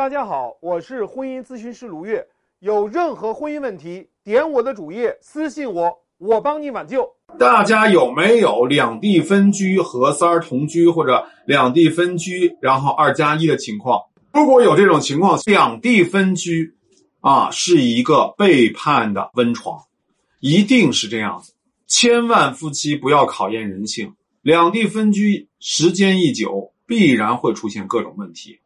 大家好，我是婚姻咨询师卢月。有任何婚姻问题，点我的主页私信我，我帮你挽救。大家有没有两地分居、和三儿同居，或者两地分居然后二加一的情况？如果有这种情况，两地分居啊，是一个背叛的温床，一定是这样子。千万夫妻不要考验人性，两地分居时间一久，必然会出现各种问题。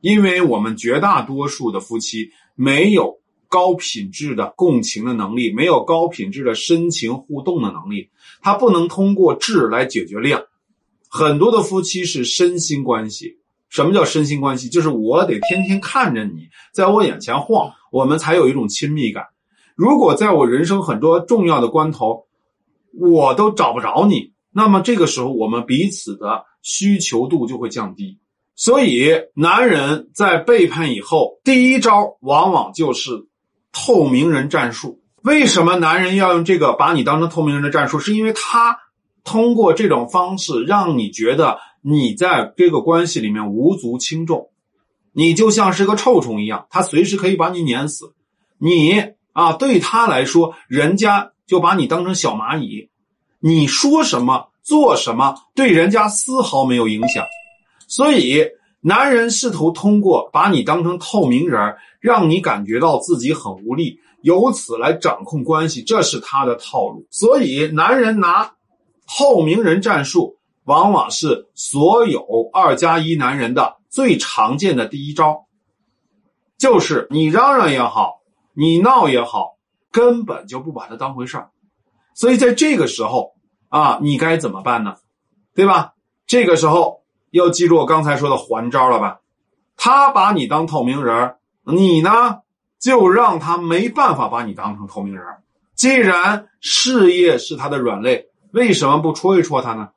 因为我们绝大多数的夫妻没有高品质的共情的能力，没有高品质的深情互动的能力，他不能通过质来解决量。很多的夫妻是身心关系。什么叫身心关系？就是我得天天看着你在我眼前晃，我们才有一种亲密感。如果在我人生很多重要的关头，我都找不着你，那么这个时候我们彼此的需求度就会降低。所以，男人在背叛以后，第一招往往就是透明人战术。为什么男人要用这个把你当成透明人的战术？是因为他通过这种方式让你觉得你在这个关系里面无足轻重，你就像是个臭虫一样，他随时可以把你碾死。你啊，对他来说，人家就把你当成小蚂蚁，你说什么做什么，对人家丝毫没有影响。所以，男人试图通过把你当成透明人让你感觉到自己很无力，由此来掌控关系，这是他的套路。所以，男人拿透明人战术，往往是所有二加一男人的最常见的第一招，就是你嚷嚷也好，你闹也好，根本就不把他当回事儿。所以，在这个时候啊，你该怎么办呢？对吧？这个时候。要记住我刚才说的还招了吧？他把你当透明人你呢就让他没办法把你当成透明人既然事业是他的软肋，为什么不戳一戳他呢？